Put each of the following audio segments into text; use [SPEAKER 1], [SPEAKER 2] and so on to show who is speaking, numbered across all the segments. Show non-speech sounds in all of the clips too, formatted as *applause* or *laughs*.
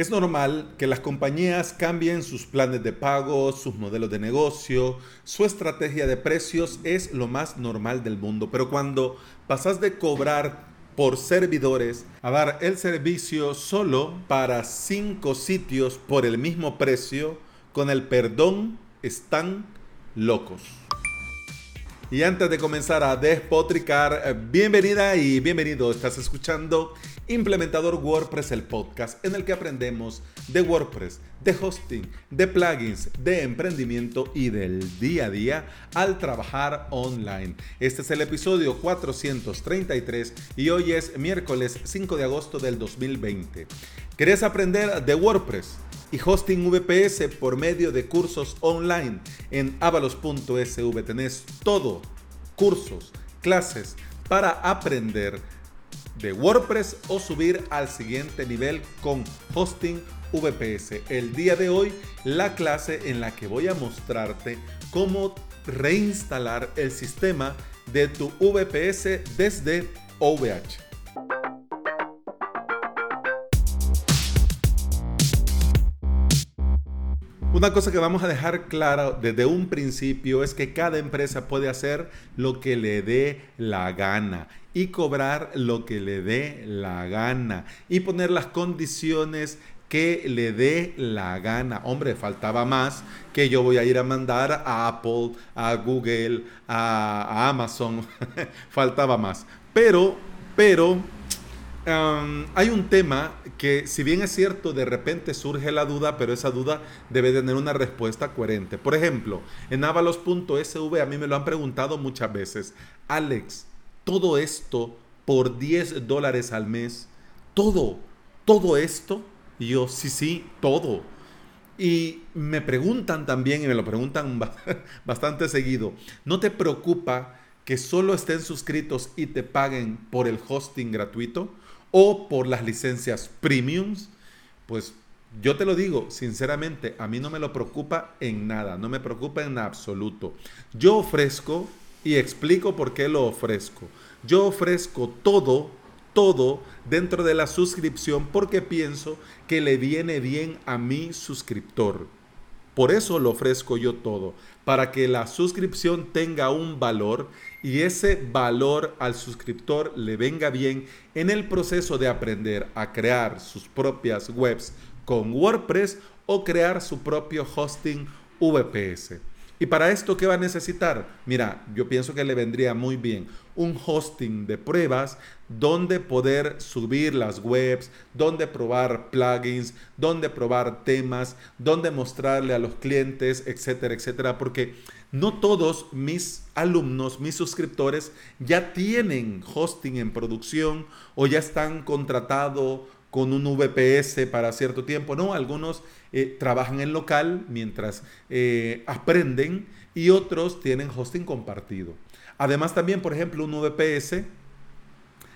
[SPEAKER 1] Es normal que las compañías cambien sus planes de pago, sus modelos de negocio, su estrategia de precios es lo más normal del mundo. Pero cuando pasas de cobrar por servidores a dar el servicio solo para cinco sitios por el mismo precio, con el perdón, están locos. Y antes de comenzar a despotricar, bienvenida y bienvenido. Estás escuchando Implementador WordPress, el podcast en el que aprendemos de WordPress, de hosting, de plugins, de emprendimiento y del día a día al trabajar online. Este es el episodio 433 y hoy es miércoles 5 de agosto del 2020. ¿Querés aprender de WordPress? y hosting VPS por medio de cursos online en avalos.sv. Tenés todo, cursos, clases para aprender de WordPress o subir al siguiente nivel con hosting VPS. El día de hoy la clase en la que voy a mostrarte cómo reinstalar el sistema de tu VPS desde OVH. Una cosa que vamos a dejar clara desde un principio es que cada empresa puede hacer lo que le dé la gana y cobrar lo que le dé la gana y poner las condiciones que le dé la gana. Hombre, faltaba más que yo voy a ir a mandar a Apple, a Google, a, Amazon. *laughs* faltaba más. Pero, pero hay un tema que, si bien es cierto, de repente surge la duda, pero esa duda debe tener una respuesta coherente. Por ejemplo, en avalos.sv a mí me lo han preguntado muchas veces. Alex, todo esto por 10 dólares al mes, todo, todo esto. Y yo, sí, sí, todo. Y me preguntan también, y me lo preguntan *laughs* bastante seguido, ¿no te preocupa que solo estén suscritos y te paguen por el hosting gratuito? o por las licencias premiums, pues yo te lo digo, sinceramente, a mí no me lo preocupa en nada, no me preocupa en absoluto. Yo ofrezco y explico por qué lo ofrezco. Yo ofrezco todo, todo dentro de la suscripción porque pienso que le viene bien a mi suscriptor. Por eso lo ofrezco yo todo, para que la suscripción tenga un valor y ese valor al suscriptor le venga bien en el proceso de aprender a crear sus propias webs con WordPress o crear su propio hosting VPS. Y para esto, ¿qué va a necesitar? Mira, yo pienso que le vendría muy bien un hosting de pruebas donde poder subir las webs, donde probar plugins, donde probar temas, donde mostrarle a los clientes, etcétera, etcétera, porque no todos mis alumnos, mis suscriptores ya tienen hosting en producción o ya están contratados con un VPS para cierto tiempo. No, algunos eh, trabajan en local mientras eh, aprenden y otros tienen hosting compartido. Además también, por ejemplo, un VPS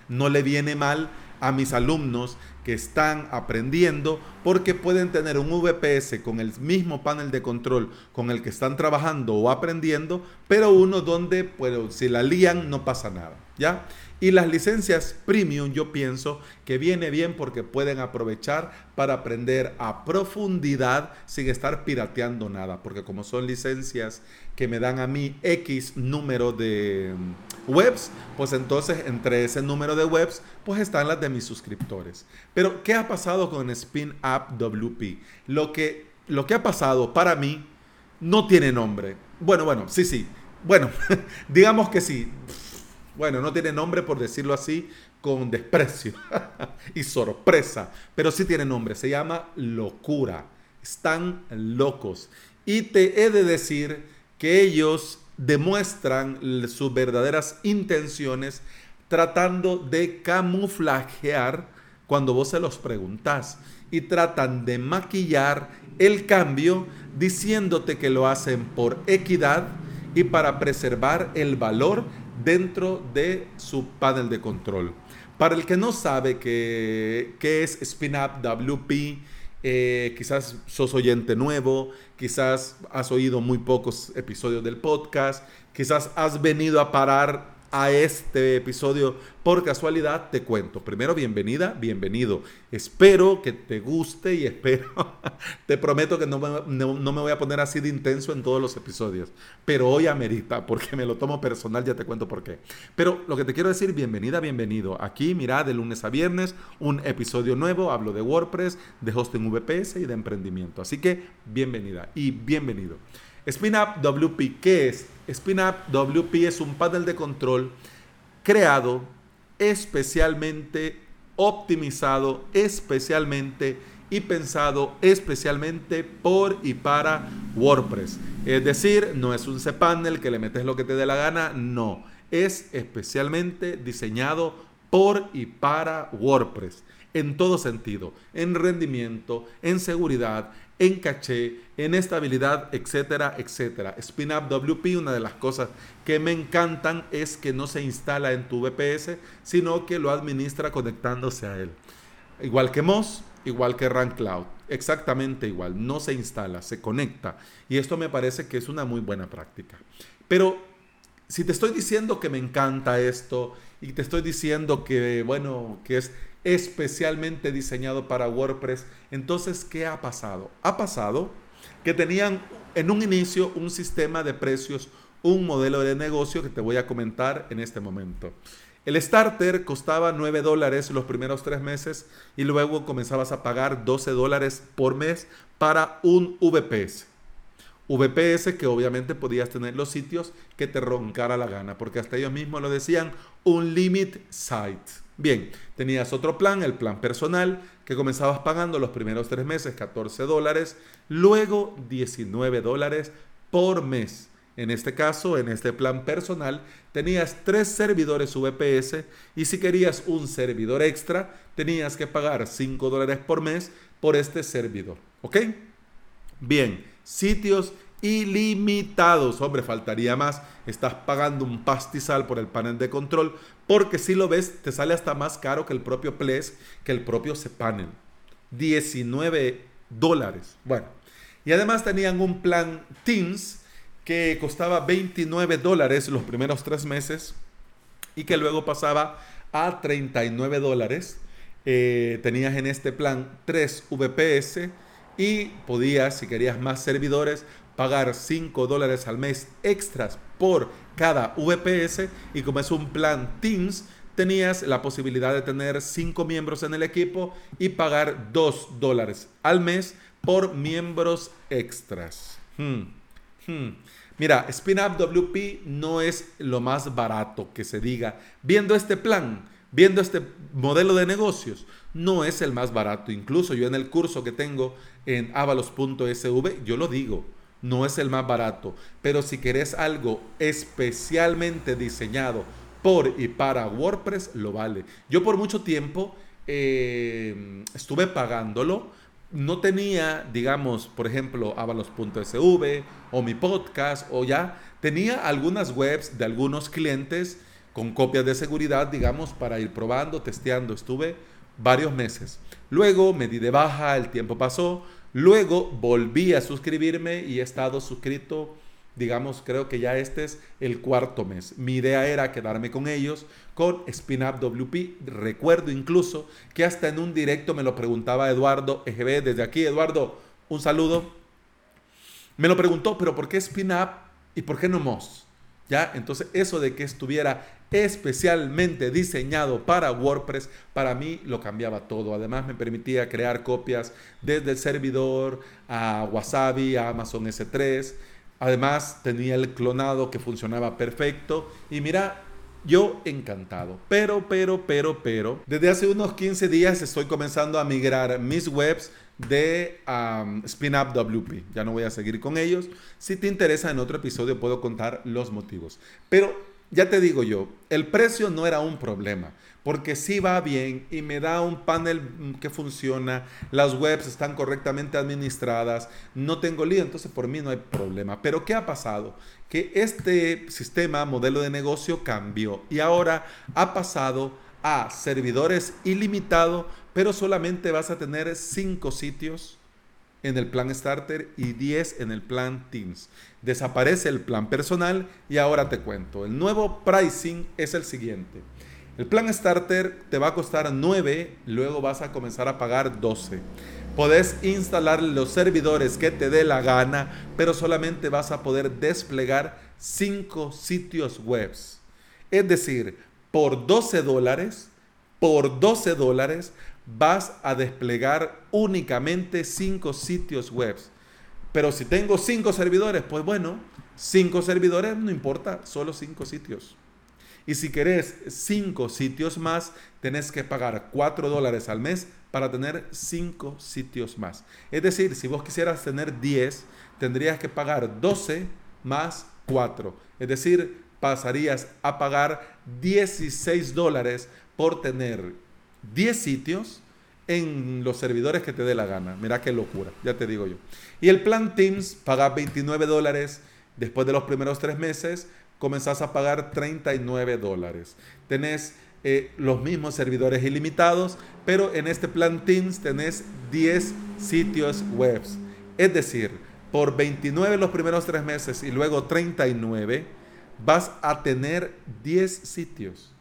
[SPEAKER 1] no le viene mal a mis alumnos que están aprendiendo porque pueden tener un VPS con el mismo panel de control con el que están trabajando o aprendiendo, pero uno donde pues, si la lían no pasa nada, ¿ya? Y las licencias premium yo pienso que viene bien porque pueden aprovechar para aprender a profundidad sin estar pirateando nada, porque como son licencias que me dan a mí X número de mm, webs, pues entonces entre ese número de webs pues están las de mis suscriptores. Pero ¿qué ha pasado con Spin Up WP? Lo que, lo que ha pasado para mí no tiene nombre. Bueno, bueno, sí, sí. Bueno, *laughs* digamos que sí bueno, no tiene nombre por decirlo así, con desprecio *laughs* y sorpresa, pero sí tiene nombre, se llama locura. Están locos. Y te he de decir que ellos demuestran sus verdaderas intenciones tratando de camuflajear cuando vos se los preguntas y tratan de maquillar el cambio diciéndote que lo hacen por equidad y para preservar el valor dentro de su panel de control. Para el que no sabe qué, es SpinUp WP, eh, quizás sos oyente nuevo, quizás has oído muy pocos episodios del podcast, quizás has venido a parar a este episodio por casualidad, te cuento. Primero, bienvenida, bienvenido. Espero que te guste y espero, *laughs* te prometo que no me, no, me, voy a poner así de intenso en todos los episodios, pero hoy amerita porque me lo tomo personal, ya te cuento por qué. Pero lo que te quiero decir, bienvenida, bienvenido. Aquí, mira, de lunes a viernes, un episodio nuevo, hablo de WordPress, de hosting VPS y de emprendimiento. Así que, bienvenida y bienvenido. SpinUp WP, ¿qué es? SpinUp WP es un panel de control creado especialmente, optimizado especialmente y pensado especialmente por y para WordPress. Es decir, no es un cPanel que le metes lo que te dé la gana, no. Es especialmente diseñado por y para WordPress en todo sentido, en rendimiento, en seguridad, en caché, en estabilidad, etcétera, etcétera. SpinUp WP, una de las cosas que me encantan es que no se instala en tu VPS, sino que lo administra conectándose a él. Igual que Moz, igual que Run Cloud, exactamente igual, no se instala, se conecta. Y esto me parece que es una muy buena práctica. Pero si te estoy diciendo que me encanta esto y te estoy diciendo que, bueno, que es especialmente diseñado para WordPress. Entonces, ¿qué ha pasado? Ha pasado que tenían en un inicio un sistema de precios, un modelo de negocio que te voy a comentar en este momento. El starter costaba 9 dólares los primeros tres meses y luego comenzabas a pagar 12 dólares por mes para un VPS. VPS que obviamente podías tener los sitios que te roncara la gana, porque hasta ellos mismos lo decían, un limit site. Bien, tenías otro plan, el plan personal, que comenzabas pagando los primeros tres meses 14 dólares, luego 19 dólares por mes. En este caso, en este plan personal, tenías tres servidores VPS y si querías un servidor extra, tenías que pagar 5 dólares por mes por este servidor. ¿Ok? Bien, sitios ilimitados. Hombre, faltaría más. Estás pagando un pastizal por el panel de control, porque si lo ves, te sale hasta más caro que el propio Ples, que el propio cPanel. 19 dólares. Bueno, y además tenían un plan Teams que costaba 29 dólares los primeros tres meses y que luego pasaba a 39 dólares. Eh, tenías en este plan 3 VPS y podías, si querías más servidores, pagar 5 dólares al mes extras por cada VPS y como es un plan Teams, tenías la posibilidad de tener 5 miembros en el equipo y pagar 2 dólares al mes por miembros extras. Hmm, hmm. Mira, SpinUp WP no es lo más barato que se diga. Viendo este plan, viendo este modelo de negocios, no es el más barato. Incluso yo en el curso que tengo en avalos.sv, yo lo digo no es el más barato, pero si querés algo especialmente diseñado por y para WordPress, lo vale. Yo por mucho tiempo eh, estuve pagándolo. No tenía, digamos, por ejemplo, avalos.sv o mi podcast o ya. Tenía algunas webs de algunos clientes con copias de seguridad, digamos, para ir probando, testeando. Estuve varios meses. Luego me di de baja, el tiempo pasó, Luego volví a suscribirme y he estado suscrito, digamos, creo que ya este es el cuarto mes. Mi idea era quedarme con ellos con SpinUp WP. Recuerdo incluso que hasta en un directo me lo preguntaba Eduardo EGB desde aquí. Eduardo, un saludo. Me lo preguntó, pero ¿por qué SpinUp y por qué no Moz? ¿Ya? Entonces eso de que estuviera especialmente diseñado para WordPress, para mí lo cambiaba todo. Además me permitía crear copias desde el servidor a Wasabi, a Amazon S3. Además tenía el clonado que funcionaba perfecto. Y mira, yo encantado. Pero, pero, pero, pero, desde hace unos 15 días estoy comenzando a migrar mis webs de um, SpinUp WP. Ya no voy a seguir con ellos. Si te interesa, en otro episodio puedo contar los motivos. Pero ya te digo yo, el precio no era un problema, porque si va bien y me da un panel que funciona, las webs están correctamente administradas, no tengo lío, entonces por mí no hay problema. Pero ¿qué ha pasado? Que este sistema, modelo de negocio cambió y ahora ha pasado a servidores ilimitados, pero solamente vas a tener cinco sitios en el plan Starter y 10 en el plan Teams. Desaparece el plan personal y ahora te cuento. El nuevo pricing es el siguiente. El plan Starter te va a costar 9, luego vas a comenzar a pagar 12. Podés instalar los servidores que te dé la gana, pero solamente vas a poder desplegar 5 sitios web. Es decir, por 12 dólares, por 12 dólares vas a desplegar únicamente 5 sitios web. Pero si tengo 5 servidores, pues bueno, 5 servidores no importa, solo 5 sitios. Y si querés 5 sitios más, tenés que pagar 4 dólares al mes para tener 5 sitios más. Es decir, si vos quisieras tener 10, tendrías que pagar 12 más 4. Es decir, pasarías a pagar 16 dólares por tener 10 sitios en los servidores que te dé la gana. Mira qué locura, ya te digo yo. Y el plan Teams paga 29 dólares después de los primeros tres meses, comenzás a pagar 39 dólares. Tenés eh, los mismos servidores ilimitados, pero en este plan Teams tenés 10 sitios web. Es decir, por 29 los primeros tres meses y luego 39, vas a tener 10 sitios.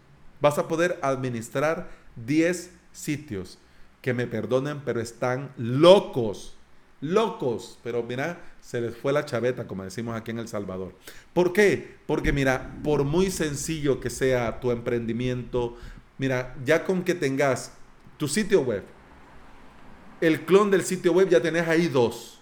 [SPEAKER 1] Vas a poder administrar 10 sitios. Que me perdonen, pero están locos. Locos. Pero mira, se les fue la chaveta, como decimos aquí en El Salvador. ¿Por qué? Porque mira, por muy sencillo que sea tu emprendimiento, mira, ya con que tengas tu sitio web, el clon del sitio web ya tenés ahí dos.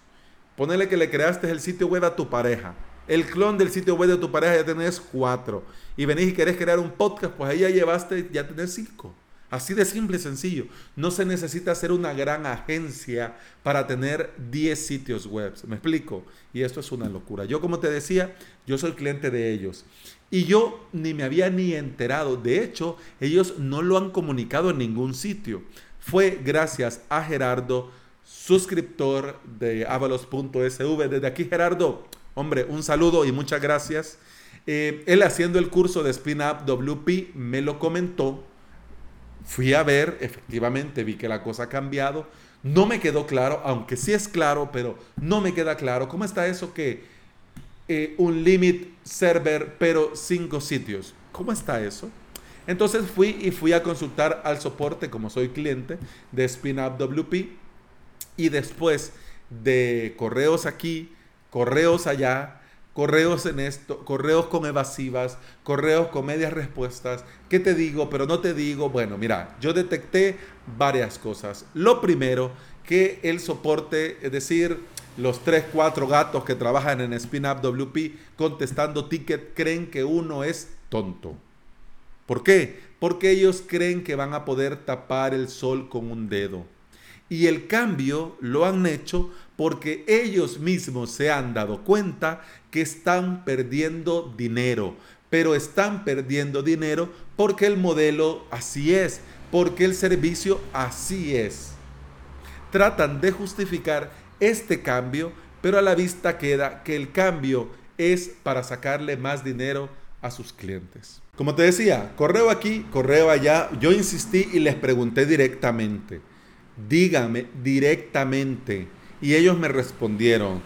[SPEAKER 1] Ponele que le creaste el sitio web a tu pareja. El clon del sitio web de tu pareja ya tenés cuatro. Y venís y querés crear un podcast, pues ahí ya llevaste, ya tenés cinco. Así de simple y sencillo. No se necesita ser una gran agencia para tener 10 sitios web. ¿Me explico? Y esto es una locura. Yo, como te decía, yo soy cliente de ellos. Y yo ni me había ni enterado. De hecho, ellos no lo han comunicado en ningún sitio. Fue gracias a Gerardo, suscriptor de avalos.sv. Desde aquí, Gerardo, hombre, un saludo y muchas gracias. Eh, él haciendo el curso de Spin Up WP me lo comentó Fui a ver, efectivamente vi que la cosa ha cambiado. No me quedó claro, aunque sí es claro, pero no me queda claro. ¿Cómo está eso que eh, un limit server, pero cinco sitios? ¿Cómo está eso? Entonces fui y fui a consultar al soporte, como soy cliente de SpinUp WP. Y después de correos aquí, correos allá, correos en esto, correos con evasivas, correos con medias respuestas, ¿qué te digo, pero no te digo? Bueno, mira, yo detecté varias cosas. Lo primero, que el soporte, es decir, los 3, 4 gatos que trabajan en SpinUp WP contestando ticket creen que uno es tonto. ¿Por qué? Porque ellos creen que van a poder tapar el sol con un dedo. Y el cambio lo han hecho porque ellos mismos se han dado cuenta que están perdiendo dinero, pero están perdiendo dinero porque el modelo así es, porque el servicio así es. Tratan de justificar este cambio, pero a la vista queda que el cambio es para sacarle más dinero a sus clientes. Como te decía, correo aquí, correo allá, yo insistí y les pregunté directamente, dígame directamente, y ellos me respondieron,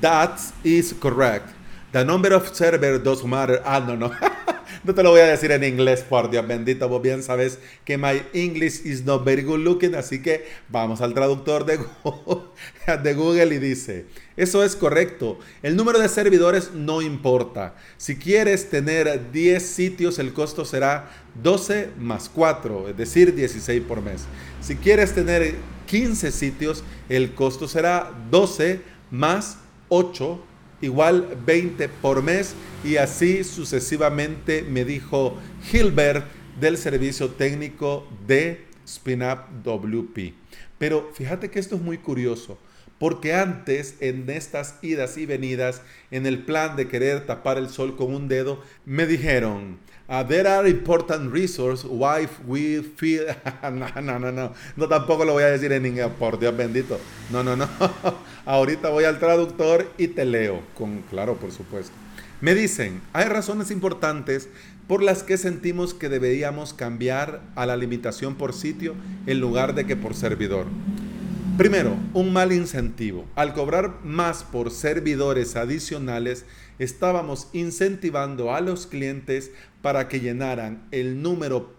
[SPEAKER 1] that is correct. The number of servers does matter. Ah, no, no. *laughs* no te lo voy a decir en inglés, por Dios bendito. Vos bien sabes que my English is not very good looking. Así que vamos al traductor de Google, *laughs* de Google y dice, eso es correcto. El número de servidores no importa. Si quieres tener 10 sitios, el costo será 12 más 4, es decir, 16 por mes. Si quieres tener 15 sitios, el costo será 12 más 8, igual 20 por mes. Y así sucesivamente me dijo Gilbert del servicio técnico de SpinUp WP. Pero fíjate que esto es muy curioso. Porque antes, en estas idas y venidas, en el plan de querer tapar el sol con un dedo, me dijeron, Uh, there are important reasons why we feel. no, no, no, no. No, tampoco lo voy a decir en inglés, por Dios bendito. No, no, no. *laughs* Ahorita voy al traductor y te leo. Con, claro, por supuesto. Me dicen, hay razones importantes por las que sentimos que deberíamos cambiar a la limitación por sitio en lugar de que por servidor. Primero, un mal incentivo. Al cobrar más por servidores adicionales, estábamos incentivando a los clientes para que llenaran el número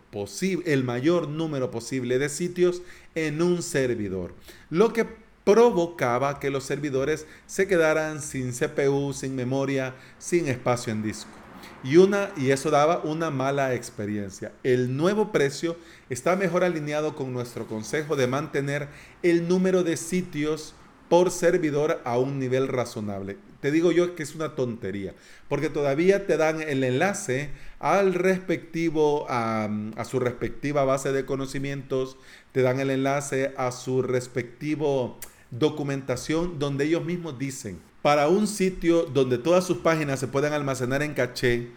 [SPEAKER 1] el mayor número posible de sitios en un servidor, lo que provocaba que los servidores se quedaran sin CPU, sin memoria, sin espacio en disco. Y, una, y eso daba una mala experiencia. El nuevo precio está mejor alineado con nuestro consejo de mantener el número de sitios por servidor a un nivel razonable. Te digo yo que es una tontería, porque todavía te dan el enlace al respectivo, a, su respectiva base de conocimientos, te dan el enlace a su respectivo documentación donde ellos mismos dicen, para un sitio donde todas sus páginas se puedan almacenar en caché,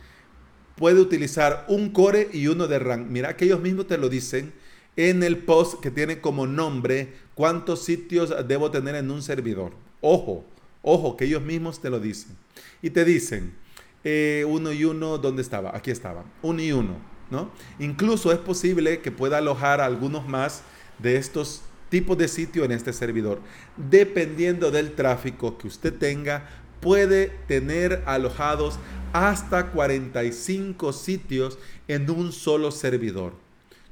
[SPEAKER 1] puede utilizar un core y uno de RAM. Mira que ellos mismos te lo dicen en el post que tiene como nombre cuántos sitios debo tener en un servidor. Ojo, ojo, que ellos mismos te lo dicen. Y te dicen, eh, uno y uno, ¿dónde estaba? Aquí estaba, uno y uno, ¿no? Incluso es posible que pueda alojar algunos más de estos tipo de sitio en este servidor. Dependiendo del tráfico que usted tenga, puede tener alojados hasta 45 sitios en un solo servidor.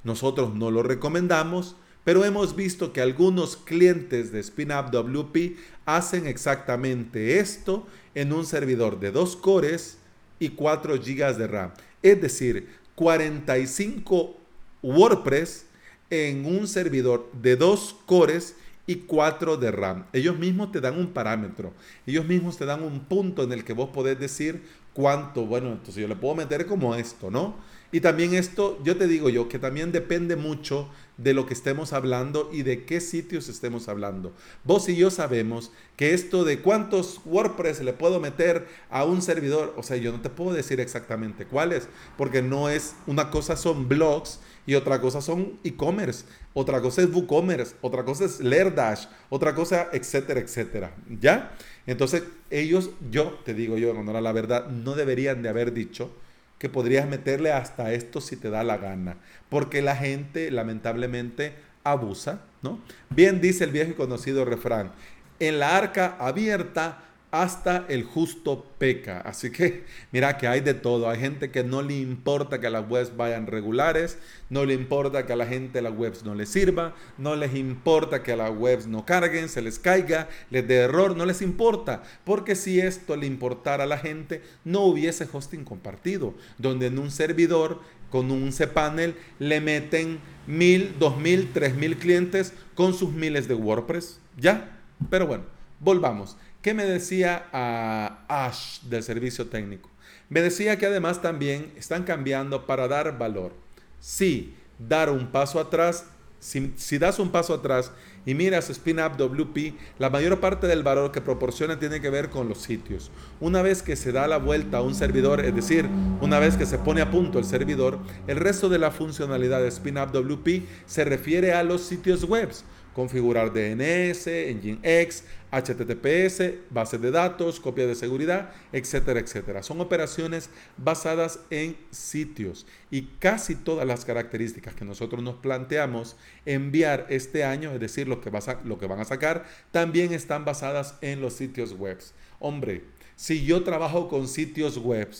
[SPEAKER 1] Nosotros no lo recomendamos, pero hemos visto que algunos clientes de SpinUp WP hacen exactamente esto en un servidor de 2 cores y 4 GB de RAM. Es decir, 45 WordPress en un servidor de dos cores y 4 de RAM. Ellos mismos te dan un parámetro. Ellos mismos te dan un punto en el que vos podés decir cuánto, bueno, entonces yo le puedo meter como esto, ¿no? Y también esto, yo te digo yo, que también depende mucho de lo que estemos hablando y de qué sitios estemos hablando. Vos y yo sabemos que esto de cuántos WordPress le puedo meter a un servidor, o sea, yo no te puedo decir exactamente cuáles, porque no es, una cosa son blogs y otra cosa son e-commerce, otra cosa es WooCommerce, otra cosa es Lerdash, otra cosa, etcétera, etcétera. ¿Ya? Entonces, ellos, yo te digo yo, la verdad, no deberían de haber dicho que podrías meterle hasta esto si te da la gana, porque la gente lamentablemente abusa, ¿no? Bien dice el viejo y conocido refrán, en la arca abierta hasta el justo peca. Así que mira que hay de todo. Hay gente que no le importa que las webs vayan regulares, no le importa que a la gente las webs no les sirva, no les importa que a las webs no carguen, se les caiga, les dé error, no les importa. Porque si esto le importara a la gente, no hubiese hosting compartido, donde en un servidor con un cPanel le meten mil, dos mil, tres mil clientes con sus miles de WordPress. ¿Ya? Pero bueno, volvamos. ¿Qué me decía a Ash del servicio técnico? Me decía que además también están cambiando para dar valor. Sí, dar un paso atrás. Si, das un paso atrás y miras SpinUp WP, la mayor parte del valor que proporciona tiene que ver con los sitios. Una vez que se da la vuelta a un servidor, es decir, una vez que se pone a punto el servidor, el resto de la funcionalidad de SpinUp WP se refiere a los sitios web configurar DNS, Nginx, HTTPS, bases de datos, copia de seguridad, etcétera, etcétera. Son operaciones basadas en sitios y casi todas las características que nosotros nos planteamos enviar este año, es decir, lo que, lo que van a sacar, también están basadas en los sitios web. Hombre, si yo trabajo con sitios web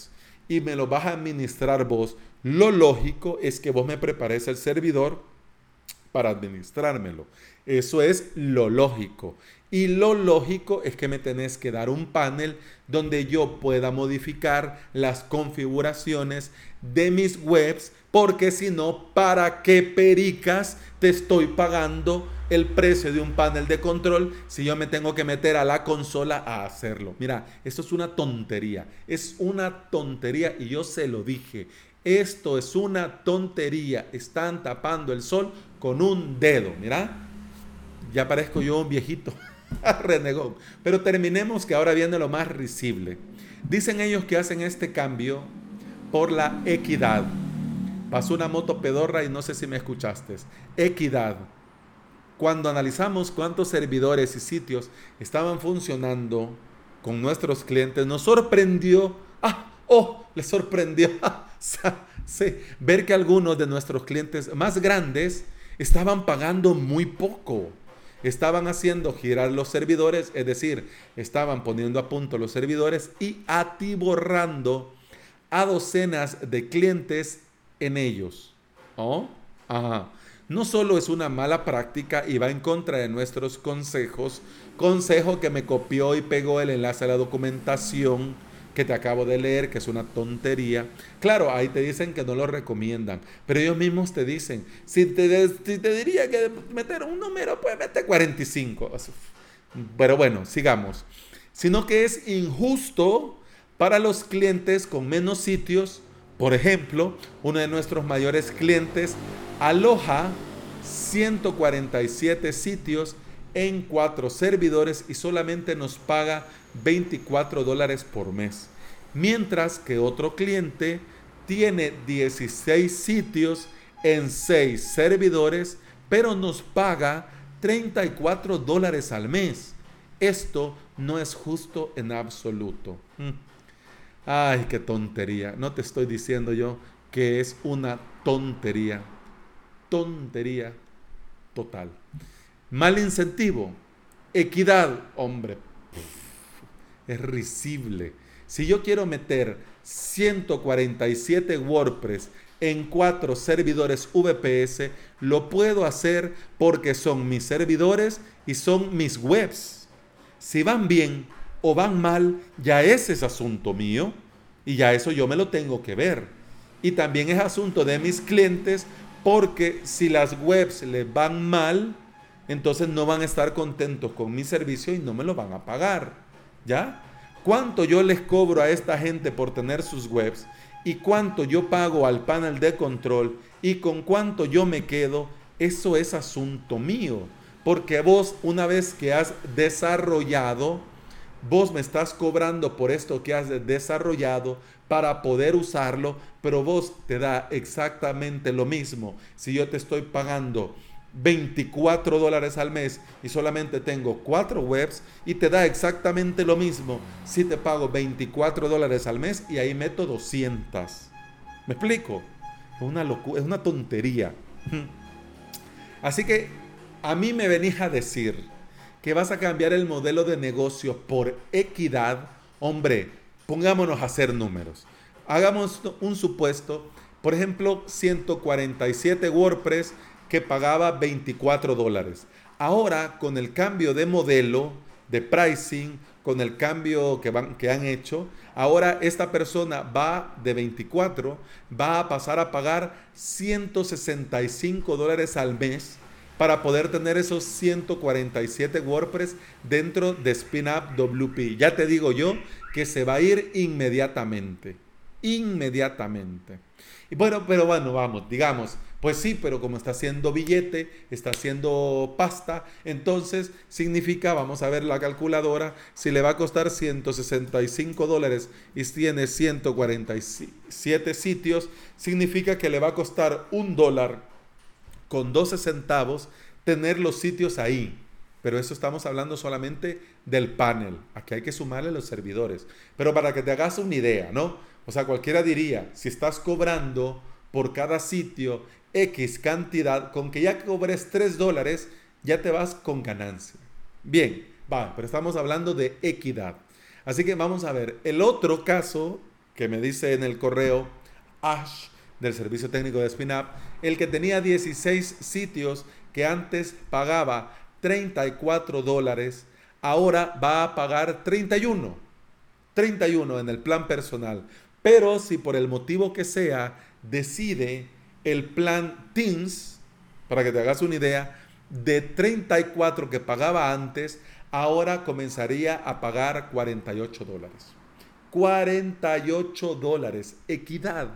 [SPEAKER 1] y me lo vas a administrar vos, lo lógico es que vos me prepares el servidor para administrármelo. Eso es lo lógico. Y lo lógico es que me tenés que dar un panel donde yo pueda modificar las configuraciones de mis webs, porque si no, ¿para qué pericas te estoy pagando el precio de un panel de control si yo me tengo que meter a la consola a hacerlo? Mira, esto es una tontería, es una tontería y yo se lo dije. Esto es una tontería. Están tapando el sol con un dedo. Mira, ya parezco yo un viejito. *laughs* *laughs* Renegón. Pero terminemos que ahora viene lo más risible. Dicen ellos que hacen este cambio por la equidad. Pasó una moto pedorra y no sé si me escuchaste. Equidad. Cuando analizamos cuántos servidores y sitios estaban funcionando con nuestros clientes, nos sorprendió. ¡Ah! ¡Oh! Les sorprendió. *laughs* sí, ver que algunos de nuestros clientes más grandes estaban pagando muy poco estaban haciendo girar los servidores, es decir, estaban poniendo a punto los servidores y atiborrando a docenas de clientes en ellos. ¿Oh? Ajá. No solo es una mala práctica y va en contra de nuestros consejos, consejo que me copió y pegó el enlace a la documentación que te acabo de leer, que es una tontería. Claro, ahí te dicen que no lo recomiendan, pero ellos mismos te dicen, si te, te diría que meter un número, pues mete 45. Pero bueno, sigamos. Sino que es injusto para los clientes con menos sitios. Por ejemplo, uno de nuestros mayores clientes aloja 147 sitios en cuatro servidores y solamente nos paga 24 dólares por mes. Mientras que otro cliente tiene 16 sitios en 6 servidores, pero nos paga 34 dólares al mes. Esto no es justo en absoluto. Mm. Ay, qué tontería. No te estoy diciendo yo que es una tontería. Tontería total. Mal incentivo. Equidad, hombre es risible. Si yo quiero meter 147 WordPress en cuatro servidores VPS, lo puedo hacer porque son mis servidores y son mis webs. Si van bien o van mal, ya ese es asunto mío y ya eso yo me lo tengo que ver. Y también es asunto de mis clientes porque si las webs les van mal, entonces no van a estar contentos con mi servicio y no me lo van a pagar. ¿Ya? ¿Cuánto yo les cobro a esta gente por tener sus webs? ¿Y cuánto yo pago al panel de control? ¿Y con cuánto yo me quedo? Eso es asunto mío. Porque vos, una vez que has desarrollado, vos me estás cobrando por esto que has desarrollado para poder usarlo, pero vos te da exactamente lo mismo. Si yo te estoy pagando 24 dólares al mes y solamente tengo 4 webs y te da exactamente lo mismo si te pago 24 dólares al mes y ahí meto 200. ¿Me explico? Es una locura, es una tontería. *laughs* Así que a mí me venís a decir que vas a cambiar el modelo de negocio por equidad. Hombre, pongámonos a hacer números. Hagamos un supuesto, por ejemplo, 147 WordPress que pagaba 24 dólares. Ahora, con el cambio de modelo, de pricing, con el cambio que, van, que han hecho, ahora esta persona va de 24, va a pasar a pagar 165 dólares al mes para poder tener esos 147 WordPress dentro de SpinUp WP. Ya te digo yo que se va a ir inmediatamente. Inmediatamente. Y bueno, pero bueno, vamos, digamos, pues sí, pero como está haciendo billete, está haciendo pasta, entonces significa, vamos a ver la calculadora, si le va a costar 165 dólares y tiene 147 sitios, significa que le va a costar un dólar con 12 centavos tener los sitios ahí. Pero eso estamos hablando solamente del panel. Aquí hay que sumarle los servidores. Pero para que te hagas una idea, ¿no? O sea, cualquiera diría, si estás cobrando por cada sitio X cantidad, con que ya cobres 3 dólares, ya te vas con ganancia. Bien, va, pero estamos hablando de equidad. Así que vamos a ver, el otro caso que me dice en el correo Ash del servicio técnico de SpinUp, el que tenía 16 sitios que antes pagaba 34 dólares, ahora va a pagar 31. 31 en el plan personal. Pero si por el motivo que sea decide el plan Teams, para que te hagas una idea, de 34 que pagaba antes, ahora comenzaría a pagar 48 dólares. 48 dólares. Equidad.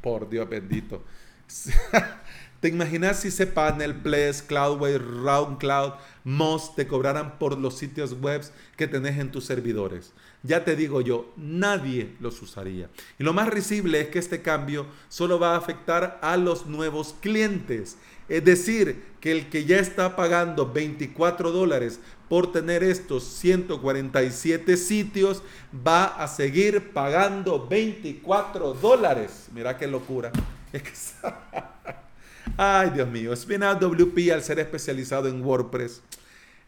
[SPEAKER 1] Por Dios bendito. *laughs* ¿Te imaginas si ese panel, Place, Cloudway, RoundCloud, Moz te cobraran por los sitios web que tenés en tus servidores? Ya te digo yo, nadie los usaría. Y lo más risible es que este cambio solo va a afectar a los nuevos clientes. Es decir, que el que ya está pagando 24 dólares por tener estos 147 sitios va a seguir pagando 24 dólares. Mira qué locura. *laughs* Ay, Dios mío, Spinout WP al ser especializado en WordPress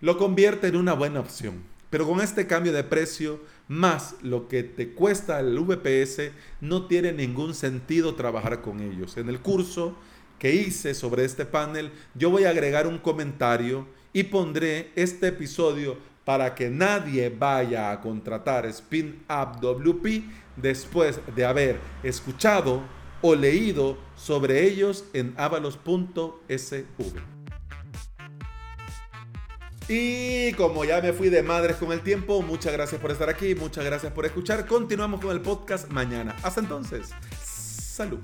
[SPEAKER 1] lo convierte en una buena opción. Pero con este cambio de precio, más lo que te cuesta el VPS, no tiene ningún sentido trabajar con ellos. En el curso que hice sobre este panel, yo voy a agregar un comentario y pondré este episodio para que nadie vaya a contratar Spin Up WP después de haber escuchado o leído sobre ellos en avalos.sv. Y como ya me fui de madres con el tiempo, muchas gracias por estar aquí, muchas gracias por escuchar. Continuamos con el podcast mañana. Hasta entonces, salud.